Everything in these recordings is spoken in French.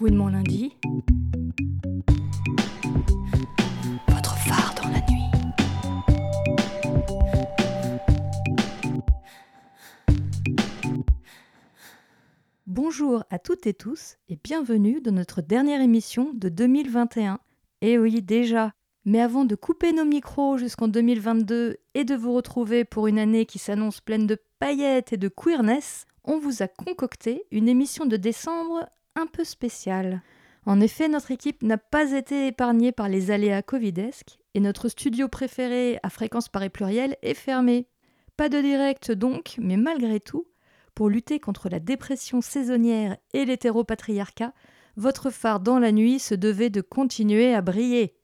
mon lundi. Votre phare dans la nuit. Bonjour à toutes et tous et bienvenue dans notre dernière émission de 2021. Eh oui, déjà. Mais avant de couper nos micros jusqu'en 2022 et de vous retrouver pour une année qui s'annonce pleine de paillettes et de queerness, on vous a concocté une émission de décembre un peu spéciale. En effet, notre équipe n'a pas été épargnée par les aléas covidesques et notre studio préféré à fréquence parée plurielle est fermé. Pas de direct donc, mais malgré tout, pour lutter contre la dépression saisonnière et l'hétéropatriarcat, votre phare dans la nuit se devait de continuer à briller.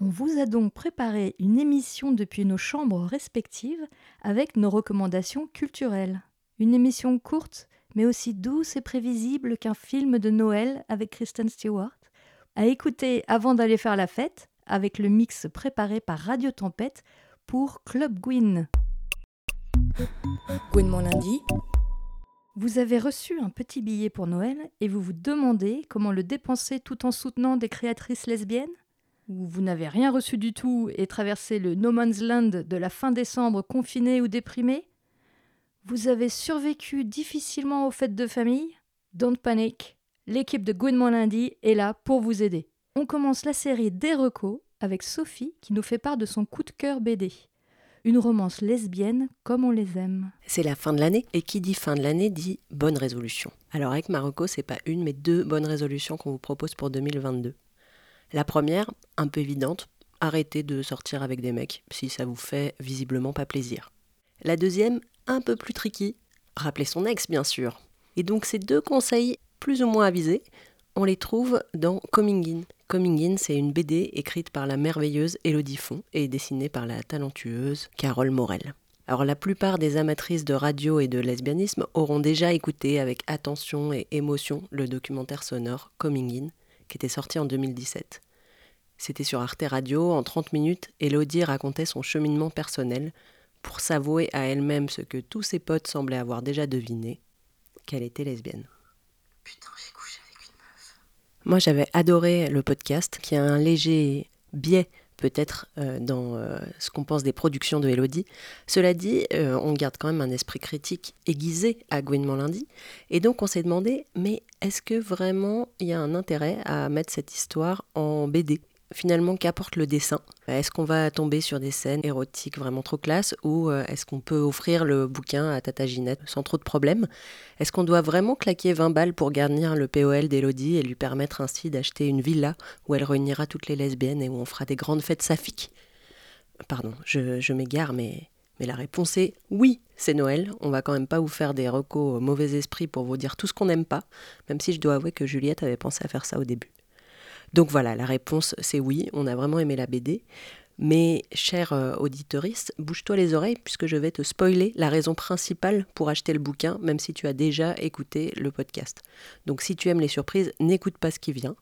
On vous a donc préparé une émission depuis nos chambres respectives avec nos recommandations culturelles. Une émission courte, mais aussi douce et prévisible qu'un film de Noël avec Kristen Stewart, à écouter avant d'aller faire la fête, avec le mix préparé par Radio Tempête pour Club Gwyn. Gwyn mon lundi. Vous avez reçu un petit billet pour Noël et vous vous demandez comment le dépenser tout en soutenant des créatrices lesbiennes? Ou vous n'avez rien reçu du tout et traversé le no man's land de la fin décembre confiné ou déprimé vous avez survécu difficilement aux fêtes de famille? Don't panic, l'équipe de Good Lundi est là pour vous aider. On commence la série des recos avec Sophie qui nous fait part de son coup de cœur BD. Une romance lesbienne comme on les aime. C'est la fin de l'année et qui dit fin de l'année dit bonne résolution. Alors avec Marocco, c'est pas une mais deux bonnes résolutions qu'on vous propose pour 2022. La première, un peu évidente, arrêtez de sortir avec des mecs si ça vous fait visiblement pas plaisir. La deuxième, un peu plus tricky, rappeler son ex bien sûr. Et donc ces deux conseils plus ou moins avisés, on les trouve dans Coming In. Coming In, c'est une BD écrite par la merveilleuse Elodie Font et dessinée par la talentueuse Carole Morel. Alors la plupart des amatrices de radio et de lesbianisme auront déjà écouté avec attention et émotion le documentaire sonore Coming In, qui était sorti en 2017. C'était sur Arte Radio, en 30 minutes, Elodie racontait son cheminement personnel pour s'avouer à elle-même ce que tous ses potes semblaient avoir déjà deviné, qu'elle était lesbienne. Putain, j'ai couché avec une meuf. Moi, j'avais adoré le podcast, qui a un léger biais peut-être euh, dans euh, ce qu'on pense des productions de Elodie. Cela dit, euh, on garde quand même un esprit critique aiguisé à Gwen lundi. Et donc on s'est demandé, mais est-ce que vraiment il y a un intérêt à mettre cette histoire en BD finalement qu'apporte le dessin? Est-ce qu'on va tomber sur des scènes érotiques vraiment trop classes ou euh, est-ce qu'on peut offrir le bouquin à Tata Ginette sans trop de problèmes? Est-ce qu'on doit vraiment claquer 20 balles pour garnir le POL d'Elodie et lui permettre ainsi d'acheter une villa où elle réunira toutes les lesbiennes et où on fera des grandes fêtes saphiques? Pardon, je, m'égare, mais, la réponse est oui, c'est Noël. On va quand même pas vous faire des recos au mauvais esprit pour vous dire tout ce qu'on n'aime pas, même si je dois avouer que Juliette avait pensé à faire ça au début. Donc voilà, la réponse c'est oui, on a vraiment aimé la BD. Mais cher euh, auditoriste, bouge-toi les oreilles puisque je vais te spoiler la raison principale pour acheter le bouquin, même si tu as déjà écouté le podcast. Donc si tu aimes les surprises, n'écoute pas ce qui vient.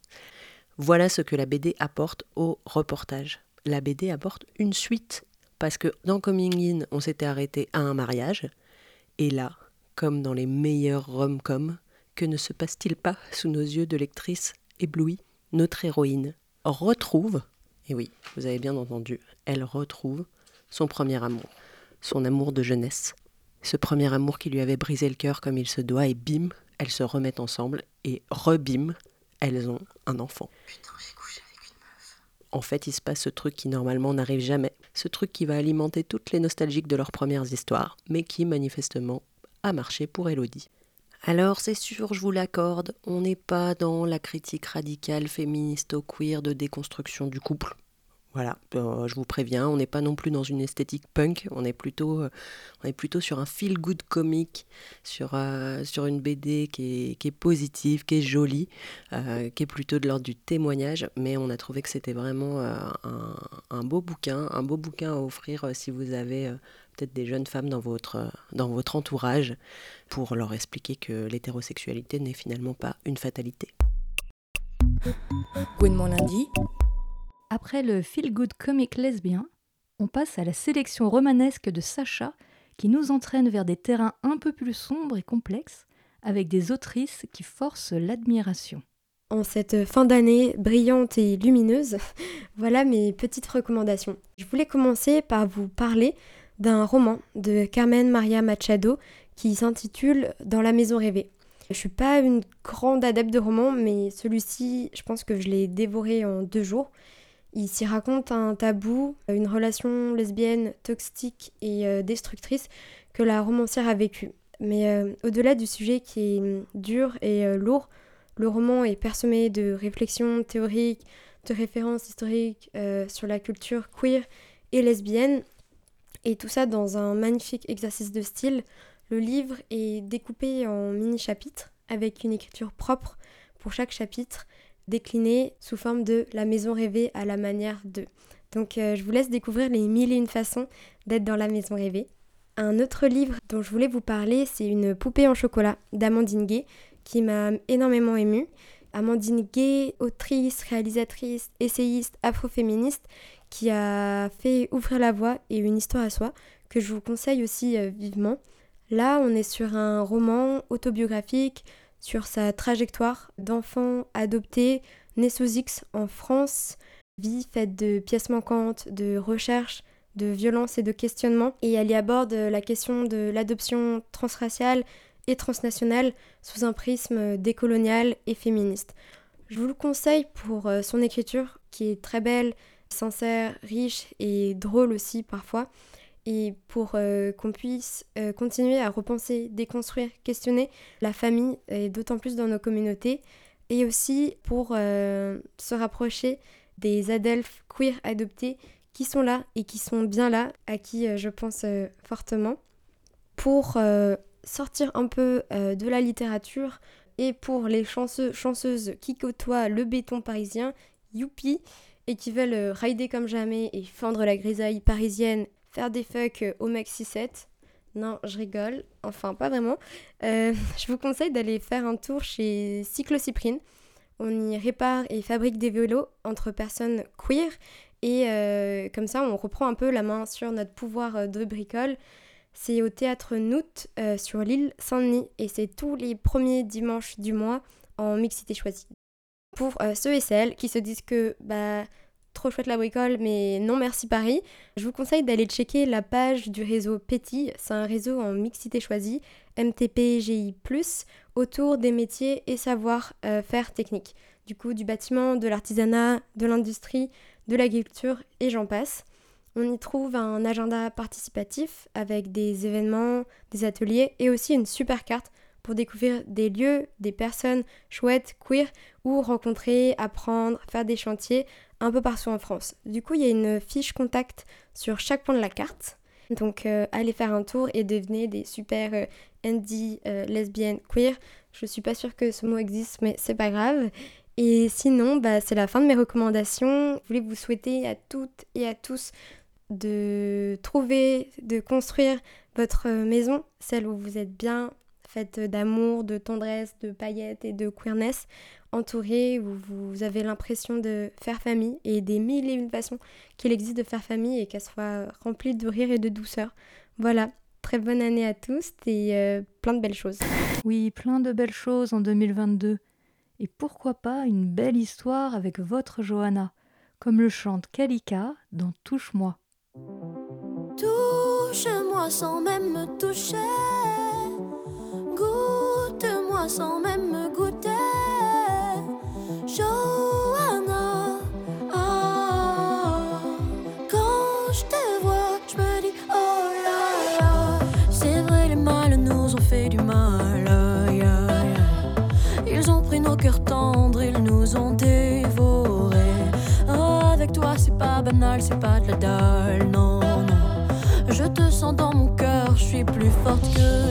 Voilà ce que la BD apporte au reportage. La BD apporte une suite, parce que dans Coming In, on s'était arrêté à un mariage, et là, comme dans les meilleurs rom-coms, que ne se passe-t-il pas sous nos yeux de lectrices éblouies notre héroïne retrouve, et oui, vous avez bien entendu, elle retrouve son premier amour, son amour de jeunesse. Ce premier amour qui lui avait brisé le cœur comme il se doit, et bim, elles se remettent ensemble, et rebim, elles ont un enfant. Putain, j'ai couché avec. En fait, il se passe ce truc qui normalement n'arrive jamais, ce truc qui va alimenter toutes les nostalgiques de leurs premières histoires, mais qui manifestement a marché pour Elodie. Alors c'est sûr, je vous l'accorde, on n'est pas dans la critique radicale féministe au queer de déconstruction du couple. Voilà, euh, je vous préviens, on n'est pas non plus dans une esthétique punk, on est plutôt, euh, on est plutôt sur un feel-good comique, sur, euh, sur une BD qui est, qui est, positive, qui est jolie, qui est plutôt de l'ordre du témoignage, mais on a trouvé que c'était vraiment un, beau bouquin, un beau bouquin à offrir si vous avez peut-être des jeunes femmes dans votre, dans votre entourage pour leur expliquer que l'hétérosexualité n'est finalement pas une fatalité. mon lundi. Après le feel-good comic lesbien, on passe à la sélection romanesque de Sacha qui nous entraîne vers des terrains un peu plus sombres et complexes avec des autrices qui forcent l'admiration. En cette fin d'année brillante et lumineuse, voilà mes petites recommandations. Je voulais commencer par vous parler d'un roman de Carmen Maria Machado qui s'intitule Dans la maison rêvée. Je suis pas une grande adepte de romans, mais celui-ci, je pense que je l'ai dévoré en deux jours. Il s'y raconte un tabou, une relation lesbienne toxique et euh, destructrice que la romancière a vécue. Mais euh, au-delà du sujet qui est dur et euh, lourd, le roman est parsemé de réflexions théoriques, de références historiques sur la culture queer et lesbienne, et tout ça dans un magnifique exercice de style le livre est découpé en mini-chapitres avec une écriture propre pour chaque chapitre, décliné sous forme de la maison rêvée à la manière de. Donc euh, je vous laisse découvrir les mille et une façons d'être dans la maison rêvée. Un autre livre dont je voulais vous parler, c'est Une poupée en chocolat d'Amandine Gay, qui m'a énormément émue. Amandine Gay, autrice, réalisatrice, essayiste, afroféministe, qui a fait Ouvrir la voie et une histoire à soi, que je vous conseille aussi euh, vivement. Là, on est sur un roman autobiographique sur sa trajectoire d'enfant adopté né sous X en France, vie faite de pièces manquantes, de recherches, de violences et de questionnements. Et elle y aborde la question de l'adoption transraciale et transnationale sous un prisme décolonial et féministe. Je vous le conseille pour euh, son écriture qui est très belle, sincère, riche et drôle aussi parfois. Et pour euh, qu'on puisse euh, continuer à repenser, déconstruire, questionner la famille, et d'autant plus dans nos communautés, et aussi pour euh, se rapprocher des adelphes queer adoptés qui sont là et qui sont bien là, à qui je pense fortement, pour sortir un peu de la littérature et pour les chanceux, chanceuses qui côtoient le béton parisien, youpi, et qui veulent rider comme jamais et fendre la grisaille parisienne faire des fucks euh, au maxi 7. Non, je rigole. Enfin, pas vraiment. Euh, je vous conseille d'aller faire un tour chez Cyclocyprine. On y répare et fabrique des vélos entre personnes queer. Et euh, comme ça, on reprend un peu la main sur notre pouvoir de bricole. C'est au théâtre Nout sur l'île Saint-Denis. Et c'est tous les premiers dimanches du mois en mixité choisie. Pour ceux et celles qui se disent que bah, trop chouette la bricole, mais non merci Paris. Je vous conseille d'aller checker la page du réseau Petit, c'est un réseau en mixité choisie, MTPGI+, autour des métiers et savoir-faire techniques. Du coup, du bâtiment, de l'artisanat, de l'industrie, de l'agriculture et j'en passe. On y trouve un agenda participatif avec des événements, des ateliers et aussi une super carte pour découvrir des lieux, des personnes chouettes, queer, ou rencontrer, apprendre, faire des chantiers un peu partout en France. Du coup, il y a une fiche contact sur chaque point de la carte. Donc, euh, allez faire un tour et devenez des super euh, indie euh, lesbiennes queer. Je suis pas sûre que ce mot existe, mais c'est pas grave. Et sinon, bah, c'est la fin de mes recommandations. Je voulais vous souhaiter à toutes et à tous de trouver, de construire votre maison, celle où vous êtes bien, faite d'amour, de tendresse, de paillettes et de queerness entouré, où vous avez l'impression de faire famille et des mille et une façons qu'il existe de faire famille et qu'elle soit remplie de rire et de douceur. Voilà, très bonne année à tous et euh, plein de belles choses. Oui, plein de belles choses en 2022. Et pourquoi pas une belle histoire avec votre Johanna, comme le chante Kalika dans Touche-moi. Touche-moi sans même me toucher, sans même me goûter. Johanna. Ah, quand je te vois, je me dis oh là là. C'est vrai, les mâles nous ont fait du mal. Ils ont pris nos cœurs tendres, ils nous ont dévorés. Avec toi, c'est pas banal, c'est pas de la dalle, non, non. Je te sens dans mon cœur, je suis plus forte que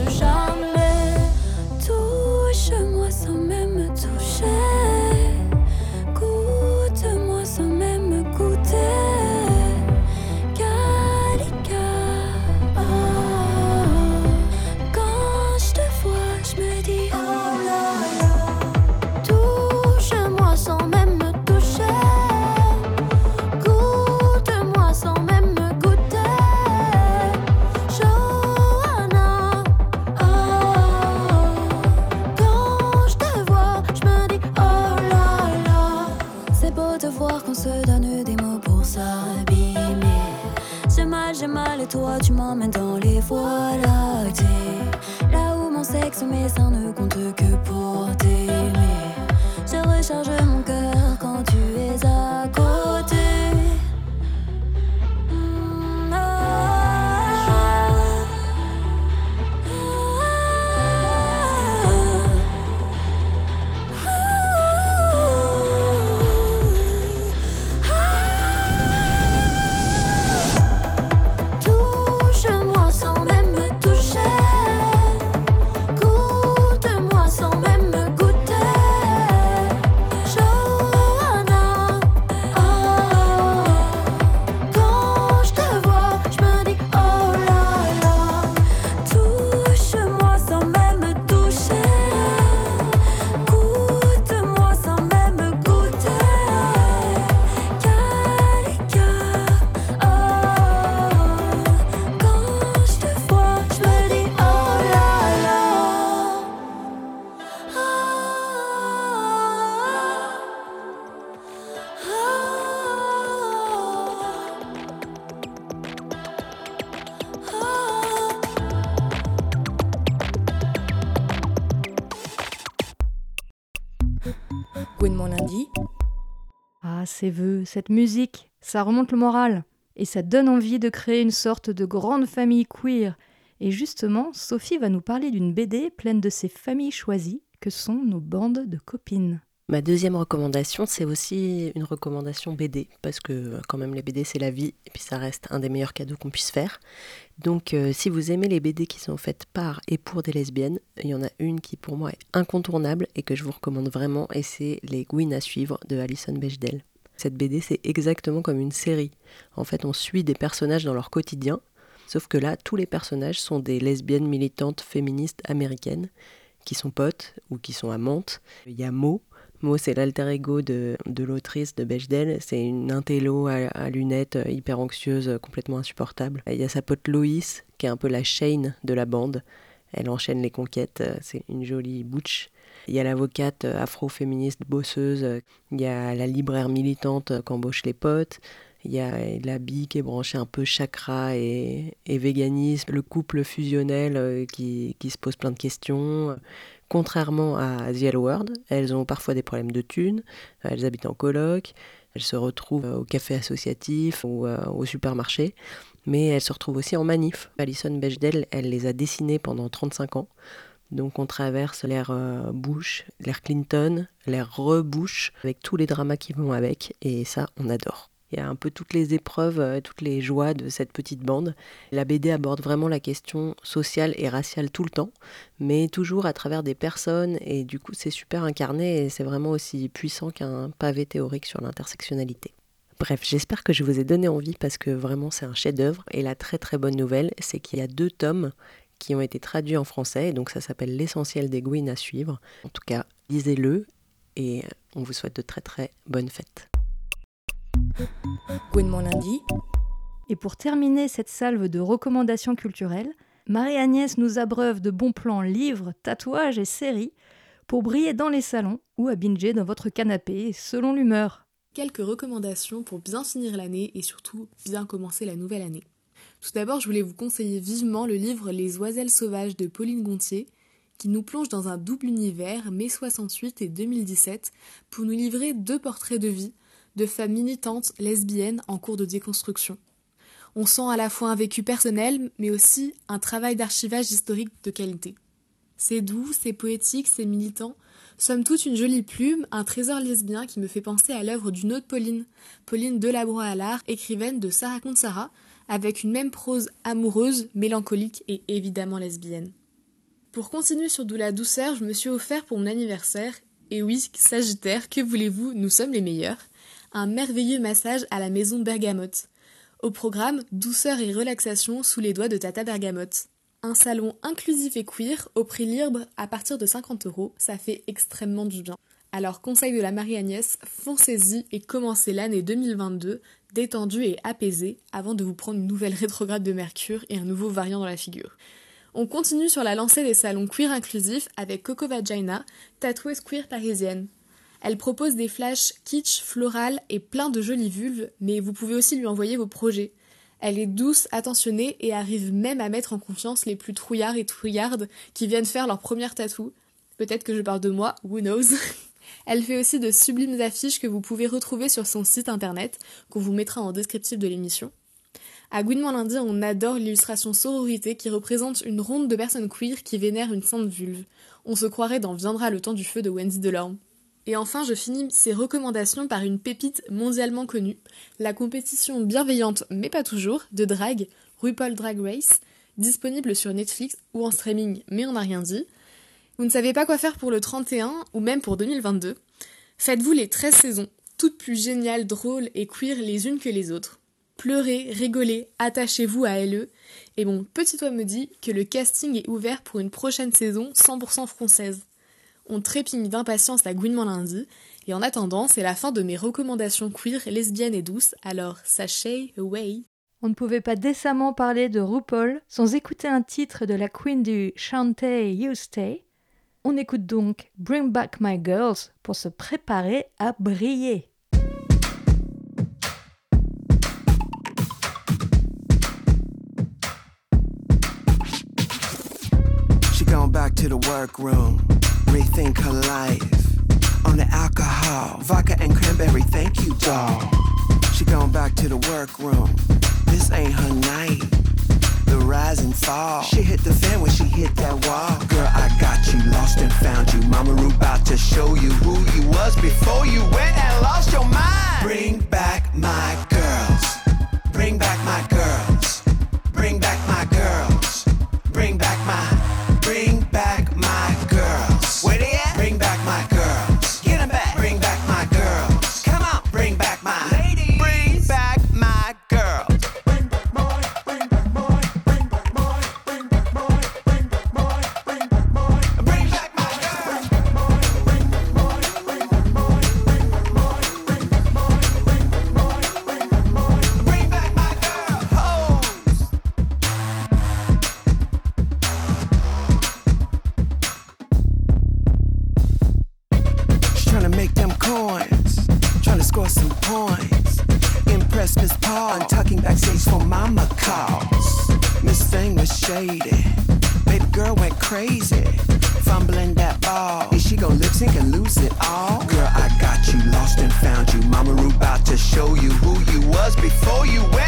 cette musique, ça remonte le moral. Et ça donne envie de créer une sorte de grande famille queer. Et justement, Sophie va nous parler d'une BD pleine de ces familles choisies que sont nos bandes de copines. Ma deuxième recommandation, c'est aussi une recommandation BD, parce que euh, quand même les BD c'est la vie, et puis ça reste un des meilleurs cadeaux qu'on puisse faire. Donc euh, si vous aimez les BD qui sont faites par et pour des lesbiennes, il y en a une qui pour moi est incontournable et que je vous recommande vraiment, et c'est Les Gwyn à suivre de Alison Bechdel. Cette BD c'est exactement comme une série. En fait on suit des personnages dans leur quotidien, sauf que là tous les personnages sont des lesbiennes militantes féministes américaines qui sont potes ou qui sont amantes. Il y a Mo, Mo, c'est l'alter ego de, l'autrice de Bechdel. C'est une intello à, lunettes euh, hyper anxieuse, euh, complètement insupportable. Il y a sa pote Loïs, qui est un peu la Shane de la bande. Elle enchaîne les conquêtes. Euh, c'est une jolie butch. Il y a l'avocate afro-féministe bosseuse. Il y a la libraire militante qu'embauchent les potes. Il y a la bille qui est branchée un peu chakra et, véganisme. Le couple fusionnel qui, qui se pose plein de questions. Contrairement à The World, elles ont parfois des problèmes de thunes, elles habitent en coloc, elles se retrouvent au café associatif ou euh, au supermarché, mais elles se retrouvent aussi en manif. Alison Bechdel, elle les a dessinées pendant 35 ans. Donc on traverse l'ère euh, Bush, l'ère Clinton, l'ère re-Bush, avec tous les dramas qui vont avec, et ça, on adore. Il y a un peu toutes les épreuves, euh, toutes les joies de cette petite bande. La BD aborde vraiment la question sociale et raciale tout le temps, mais toujours à travers des personnes, et du coup c'est super incarné et c'est vraiment aussi puissant qu'un pavé théorique sur l'intersectionnalité. Bref, j'espère que je vous ai donné envie parce que vraiment c'est un chef-d'œuvre. Et la très très bonne nouvelle, c'est qu'il y a deux tomes qui ont été traduits en français, donc ça s'appelle L'essentiel des Gouines à suivre. En tout cas, lisez-le et on vous souhaite de très très bonnes fêtes lundi. Et pour terminer cette salve de recommandations culturelles, Marie-Agnès nous abreuve de bons plans livres, tatouages et séries pour briller dans les salons ou à binger dans votre canapé selon l'humeur. Quelques recommandations pour bien finir l'année et surtout bien commencer la nouvelle année. Tout d'abord, je voulais vous conseiller vivement le livre Les oiselles sauvages de Pauline Gontier, qui nous plonge dans un double univers, mai 68 et 2017, pour nous livrer deux portraits de vie de femmes militantes lesbiennes en cours de déconstruction. On sent à la fois un vécu personnel, mais aussi un travail d'archivage historique de qualité. C'est doux, c'est poétique, c'est militant. Somme toute une jolie plume, un trésor lesbien qui me fait penser à l'œuvre d'une autre Pauline, Pauline Delabroix-Allard, écrivaine de Sarah Sarah, avec une même prose amoureuse, mélancolique et évidemment lesbienne. Pour continuer sur de la douceur, je me suis offert pour mon anniversaire, et oui, Sagittaire, que voulez-vous, nous sommes les meilleurs, un merveilleux massage à la maison Bergamote. Au programme, douceur et relaxation sous les doigts de Tata Bergamote. Un salon inclusif et queer au prix libre à partir de 50 euros, ça fait extrêmement du bien. Alors conseil de la Marie-Agnès, foncez-y et commencez l'année 2022 détendue et apaisée avant de vous prendre une nouvelle rétrograde de Mercure et un nouveau variant dans la figure. On continue sur la lancée des salons queer inclusifs avec Coco Vagina, tatoueuse queer parisienne. Elle propose des flashs kitsch, floral et plein de jolies vulves, mais vous pouvez aussi lui envoyer vos projets. Elle est douce, attentionnée et arrive même à mettre en confiance les plus trouillards et trouillardes qui viennent faire leur première tatou. Peut-être que je parle de moi, who knows? Elle fait aussi de sublimes affiches que vous pouvez retrouver sur son site internet, qu'on vous mettra en descriptif de l'émission. À Gouinement lundi, on adore l'illustration sororité qui représente une ronde de personnes queer qui vénèrent une sainte vulve. On se croirait dans Viendra le temps du feu de Wendy Delorme. Et enfin, je finis ces recommandations par une pépite mondialement connue, la compétition bienveillante, mais pas toujours, de drag, RuPaul Drag Race, disponible sur Netflix ou en streaming, mais on n'a rien dit. Vous ne savez pas quoi faire pour le 31 ou même pour 2022 Faites-vous les 13 saisons, toutes plus géniales, drôles et queer les unes que les autres. Pleurez, rigolez, attachez-vous à LE. Et mon petit toit me dit que le casting est ouvert pour une prochaine saison 100% française. On trépigne d'impatience la Gouinement lundi, et en attendant, c'est la fin de mes recommandations queer, lesbiennes et douces, alors sachez away. On ne pouvait pas décemment parler de RuPaul sans écouter un titre de la queen du Chantay You Stay. On écoute donc Bring Back My Girls pour se préparer à briller. back to the workroom. rethink her life. on the alcohol. Vodka and cranberry, thank you, doll. She gone back to the workroom. This ain't her night. The rise and fall. She hit the fan when she hit that wall. Girl, I got you lost and found you. Mama Ru about to show you who you was before you went and crazy, fumbling that ball. Is she gon' lip sync and lose it all? Girl, I got you lost and found you. Mama Ru about to show you who you was before you went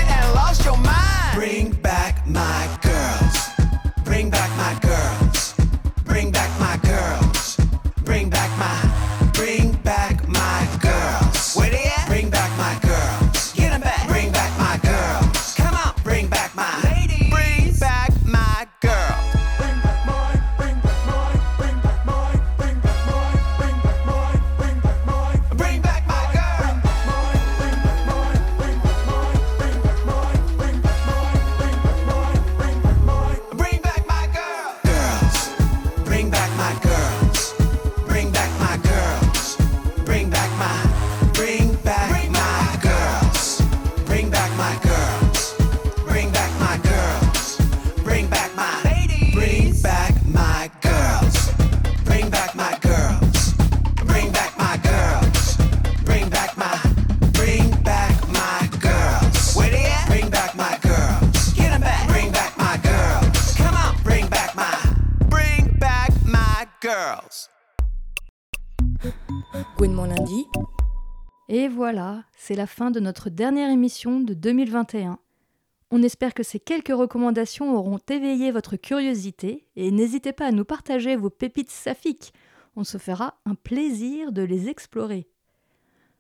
Et voilà, c'est la fin de notre dernière émission de 2021. On espère que ces quelques recommandations auront éveillé votre curiosité et n'hésitez pas à nous partager vos pépites saphiques. On se fera un plaisir de les explorer.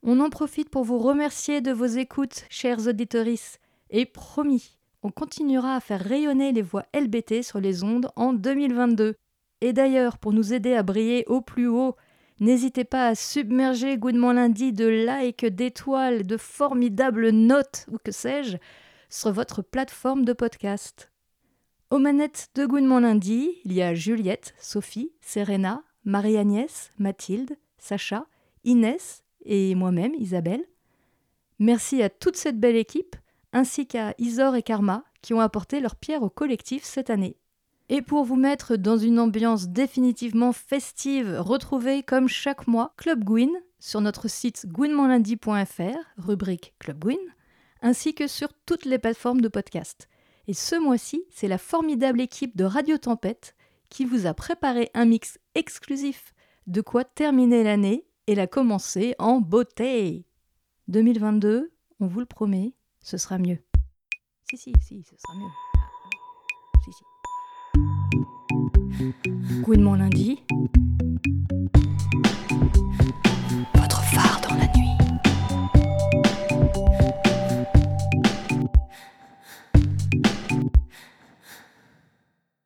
On en profite pour vous remercier de vos écoutes, chers auditorices. Et promis, on continuera à faire rayonner les voix LBT sur les ondes en 2022. Et d'ailleurs, pour nous aider à briller au plus haut, N'hésitez pas à submerger Goodement Lundi de likes, d'étoiles, de formidables notes ou que sais-je sur votre plateforme de podcast. Aux manettes de Goodement Lundi, il y a Juliette, Sophie, Serena, Marie-Agnès, Mathilde, Sacha, Inès et moi-même, Isabelle. Merci à toute cette belle équipe, ainsi qu'à Isor et Karma qui ont apporté leur pierre au collectif cette année. Et pour vous mettre dans une ambiance définitivement festive, retrouvez comme chaque mois Club Gwyn sur notre site gwynmonlundi.fr, rubrique Club Gwyn, ainsi que sur toutes les plateformes de podcast. Et ce mois-ci, c'est la formidable équipe de Radio Tempête qui vous a préparé un mix exclusif de quoi terminer l'année et la commencer en beauté. 2022, on vous le promet, ce sera mieux. Si, si, si, ce sera mieux. Si, si. Gouinement lundi.